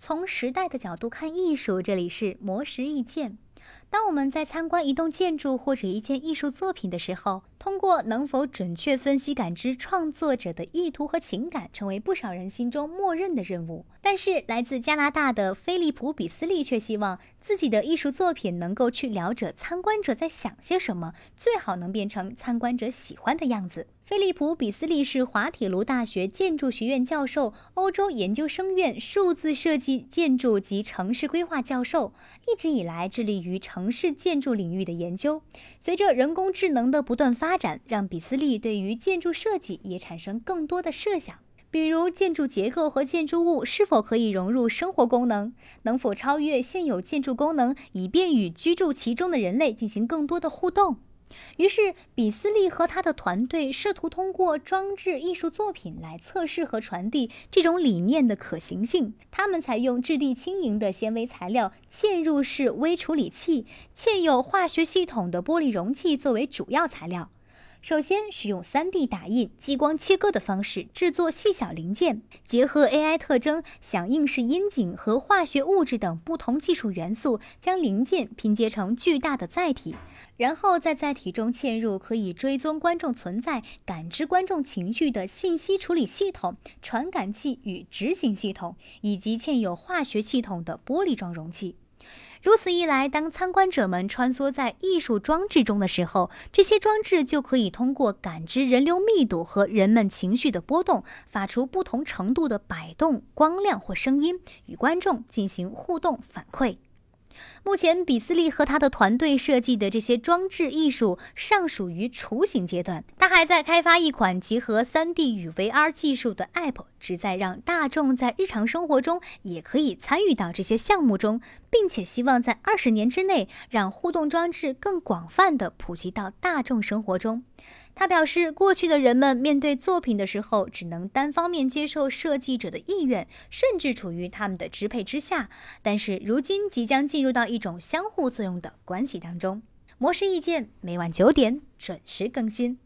从时代的角度看艺术，这里是魔石意见。当我们在参观一栋建筑或者一件艺术作品的时候，通过能否准确分析感知创作者的意图和情感，成为不少人心中默认的任务。但是，来自加拿大的菲利普·比斯利却希望自己的艺术作品能够去了解参观者在想些什么，最好能变成参观者喜欢的样子。菲利普·比斯利是滑铁卢大学建筑学院教授、欧洲研究生院数字设计、建筑及城市规划教授，一直以来致力于城城市建筑领域的研究。随着人工智能的不断发展，让比斯利对于建筑设计也产生更多的设想，比如建筑结构和建筑物是否可以融入生活功能，能否超越现有建筑功能，以便与居住其中的人类进行更多的互动。于是，比斯利和他的团队试图通过装置艺术作品来测试和传递这种理念的可行性。他们采用质地轻盈的纤维材料、嵌入式微处理器、嵌有化学系统的玻璃容器作为主要材料。首先，使用 3D 打印、激光切割的方式制作细小零件，结合 AI 特征、响应式阴茎和化学物质等不同技术元素，将零件拼接成巨大的载体。然后在载体中嵌入可以追踪观众存在、感知观众情绪的信息处理系统、传感器与执行系统，以及嵌有化学系统的玻璃状容器。如此一来，当参观者们穿梭在艺术装置中的时候，这些装置就可以通过感知人流密度和人们情绪的波动，发出不同程度的摆动、光亮或声音，与观众进行互动反馈。目前，比斯利和他的团队设计的这些装置艺术尚属于雏形阶段。他还在开发一款结合 3D 与 VR 技术的 App，旨在让大众在日常生活中也可以参与到这些项目中，并且希望在二十年之内让互动装置更广泛的普及到大众生活中。他表示，过去的人们面对作品的时候，只能单方面接受设计者的意愿，甚至处于他们的支配之下。但是，如今即将进入到一种相互作用的关系当中。模式意见每晚九点准时更新。